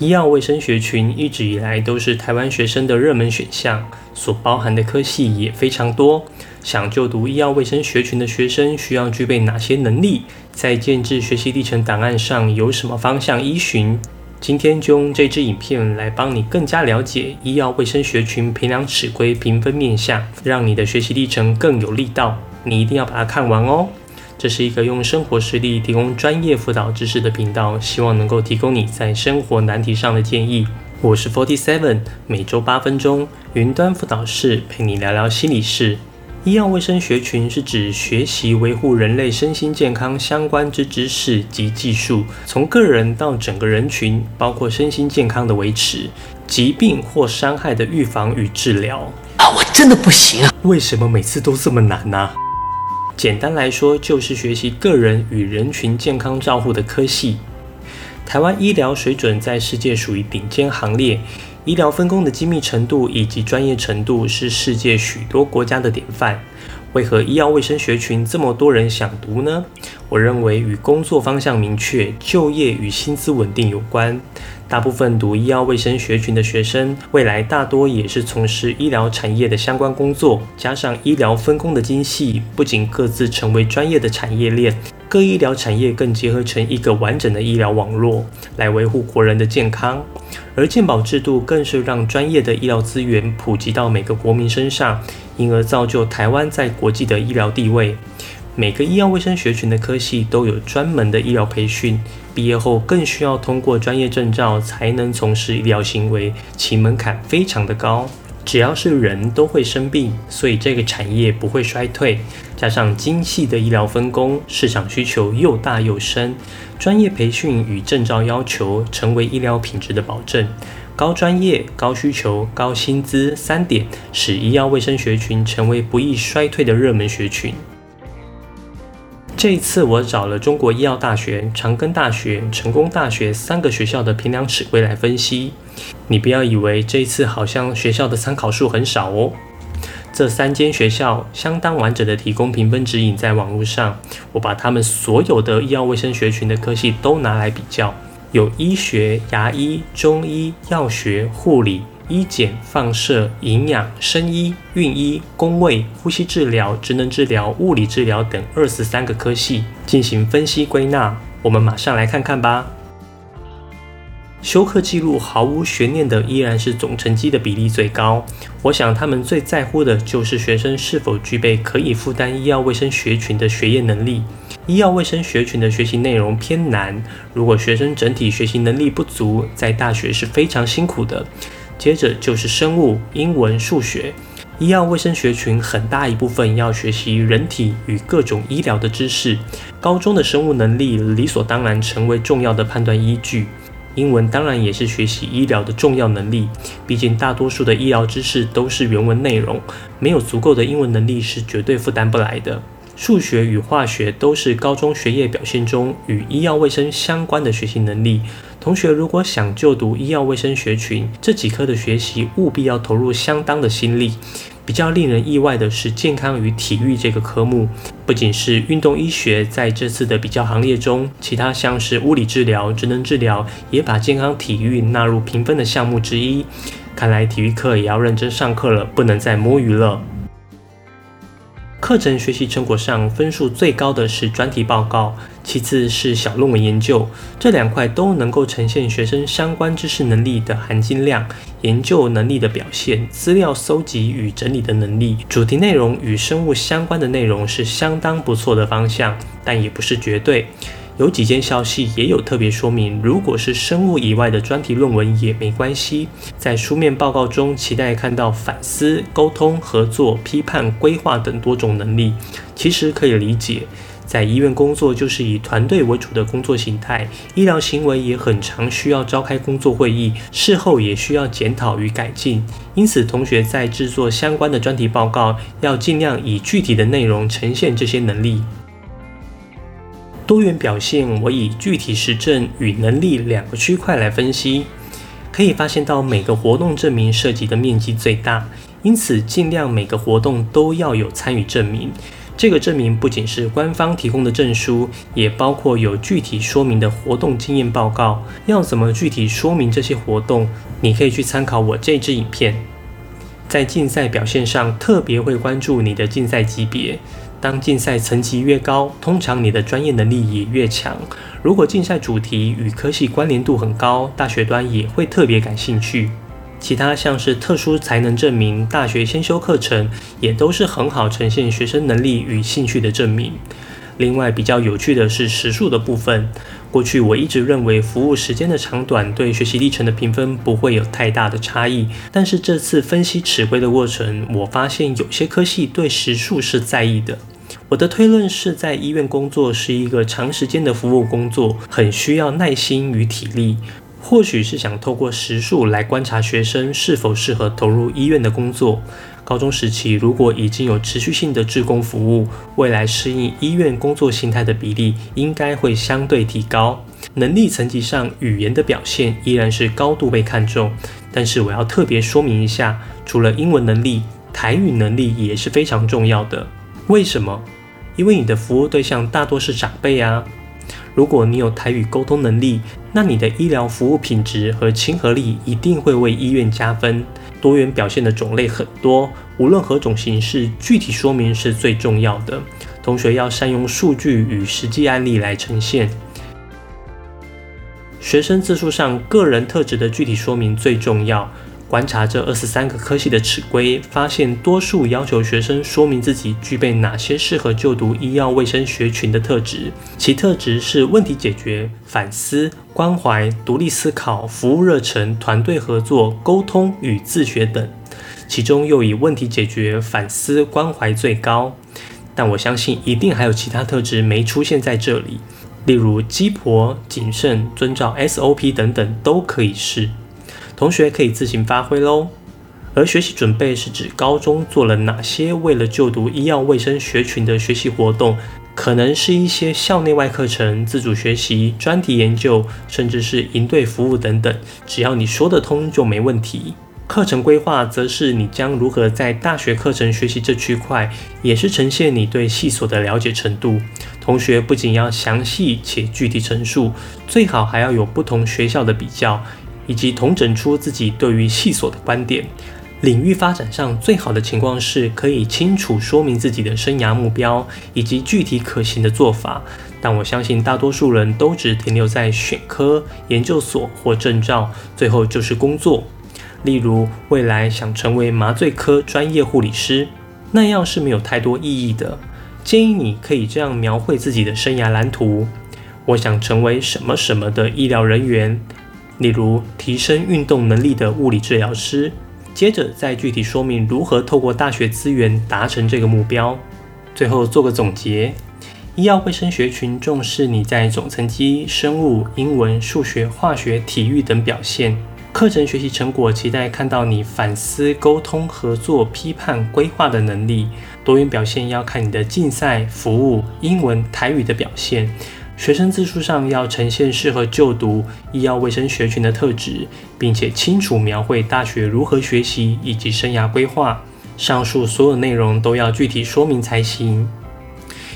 医药卫生学群一直以来都是台湾学生的热门选项，所包含的科系也非常多。想就读医药卫生学群的学生需要具备哪些能力？在建制学习历程档案上有什么方向依循？今天就用这支影片来帮你更加了解医药卫生学群评量尺规评分面向，让你的学习历程更有力道。你一定要把它看完哦！这是一个用生活实例提供专业辅导知识的频道，希望能够提供你在生活难题上的建议。我是 Forty Seven，每周八分钟云端辅导室陪你聊聊心理事。医药卫生学群是指学习维护人类身心健康相关之知识及技术，从个人到整个人群，包括身心健康的维持、疾病或伤害的预防与治疗。啊，我真的不行啊！为什么每次都这么难呢？简单来说，就是学习个人与人群健康照护的科系。台湾医疗水准在世界属于顶尖行列，医疗分工的精密程度以及专业程度是世界许多国家的典范。为何医药卫生学群这么多人想读呢？我认为与工作方向明确、就业与薪资稳定有关。大部分读医药卫生学群的学生，未来大多也是从事医疗产业的相关工作。加上医疗分工的精细，不仅各自成为专业的产业链，各医疗产业更结合成一个完整的医疗网络，来维护国人的健康。而健保制度更是让专业的医疗资源普及到每个国民身上，因而造就台湾在国际的医疗地位。每个医药卫生学群的科系都有专门的医疗培训，毕业后更需要通过专业证照才能从事医疗行为，其门槛非常的高。只要是人都会生病，所以这个产业不会衰退。加上精细的医疗分工，市场需求又大又深，专业培训与证照要求成为医疗品质的保证。高专业、高需求、高薪资三点，使医药卫生学群成为不易衰退的热门学群。这一次，我找了中国医药大学、长庚大学、成功大学三个学校的评量尺规来分析。你不要以为这一次好像学校的参考数很少哦。这三间学校相当完整的提供评分指引在网络上，我把他们所有的医药卫生学群的科系都拿来比较，有医学、牙医、中医、药学、护理。医检、放射、营养、生医、运医、工卫、呼吸治疗、职能治疗、物理治疗等二十三个科系进行分析归纳。我们马上来看看吧。休课记录毫无悬念的依然是总成绩的比例最高。我想他们最在乎的就是学生是否具备可以负担医药卫生学群的学业能力。医药卫生学群的学习内容偏难，如果学生整体学习能力不足，在大学是非常辛苦的。接着就是生物、英文、数学，医药卫生学群很大一部分要学习人体与各种医疗的知识。高中的生物能力理所当然成为重要的判断依据。英文当然也是学习医疗的重要能力，毕竟大多数的医疗知识都是原文内容，没有足够的英文能力是绝对负担不来的。数学与化学都是高中学业表现中与医药卫生相关的学习能力。同学如果想就读医药卫生学群，这几科的学习务必要投入相当的心力。比较令人意外的是，健康与体育这个科目，不仅是运动医学在这次的比较行列中，其他像是物理治疗、职能治疗，也把健康体育纳入评分的项目之一。看来体育课也要认真上课了，不能再摸鱼了。课程学习成果上分数最高的是专题报告，其次是小论文研究，这两块都能够呈现学生相关知识能力的含金量、研究能力的表现、资料搜集与整理的能力。主题内容与生物相关的内容是相当不错的方向，但也不是绝对。有几件消息也有特别说明，如果是生物以外的专题论文也没关系。在书面报告中，期待看到反思、沟通、合作、批判、规划等多种能力。其实可以理解，在医院工作就是以团队为主的工作形态，医疗行为也很常需要召开工作会议，事后也需要检讨与改进。因此，同学在制作相关的专题报告，要尽量以具体的内容呈现这些能力。多元表现，我以具体实证与能力两个区块来分析，可以发现到每个活动证明涉及的面积最大，因此尽量每个活动都要有参与证明。这个证明不仅是官方提供的证书，也包括有具体说明的活动经验报告。要怎么具体说明这些活动？你可以去参考我这支影片。在竞赛表现上，特别会关注你的竞赛级别。当竞赛层级越高，通常你的专业能力也越强。如果竞赛主题与科系关联度很高，大学端也会特别感兴趣。其他像是特殊才能证明、大学先修课程，也都是很好呈现学生能力与兴趣的证明。另外，比较有趣的是时数的部分。过去我一直认为服务时间的长短对学习历程的评分不会有太大的差异，但是这次分析尺规的过程，我发现有些科系对时数是在意的。我的推论是在医院工作是一个长时间的服务工作，很需要耐心与体力。或许是想透过时数来观察学生是否适合投入医院的工作。高中时期如果已经有持续性的志工服务，未来适应医院工作形态的比例应该会相对提高。能力层级上，语言的表现依然是高度被看重。但是我要特别说明一下，除了英文能力，台语能力也是非常重要的。为什么？因为你的服务对象大多是长辈啊。如果你有台语沟通能力，那你的医疗服务品质和亲和力一定会为医院加分。多元表现的种类很多，无论何种形式，具体说明是最重要的。同学要善用数据与实际案例来呈现。学生自述上个人特质的具体说明最重要。观察这二十三个科系的尺规，发现多数要求学生说明自己具备哪些适合就读医药卫生学群的特质，其特质是问题解决、反思、关怀、独立思考、服务热忱、团队合作、沟通与自学等，其中又以问题解决、反思、关怀最高。但我相信一定还有其他特质没出现在这里，例如鸡婆、谨慎、遵照 SOP 等等都可以是。同学可以自行发挥喽。而学习准备是指高中做了哪些为了就读医药卫生学群的学习活动，可能是一些校内外课程、自主学习、专题研究，甚至是营队服务等等。只要你说得通就没问题。课程规划则是你将如何在大学课程学习这区块，也是呈现你对系所的了解程度。同学不仅要详细且具体陈述，最好还要有不同学校的比较。以及统整出自己对于系所的观点。领域发展上最好的情况是可以清楚说明自己的生涯目标以及具体可行的做法。但我相信大多数人都只停留在选科、研究所或证照，最后就是工作。例如，未来想成为麻醉科专业护理师，那样是没有太多意义的。建议你可以这样描绘自己的生涯蓝图：我想成为什么什么的医疗人员。例如，提升运动能力的物理治疗师，接着再具体说明如何透过大学资源达成这个目标。最后做个总结：医药卫生学群重视你在总成绩生物、英文、数学、化学、体育等表现。课程学习成果期待看到你反思、沟通、合作、批判、规划的能力。多元表现要看你的竞赛、服务、英文、台语的表现。学生自述上要呈现适合就读医药卫生学群的特质，并且清楚描绘大学如何学习以及生涯规划。上述所有内容都要具体说明才行。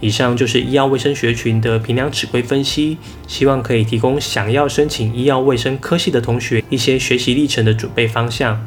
以上就是医药卫生学群的评量尺规分析，希望可以提供想要申请医药卫生科系的同学一些学习历程的准备方向。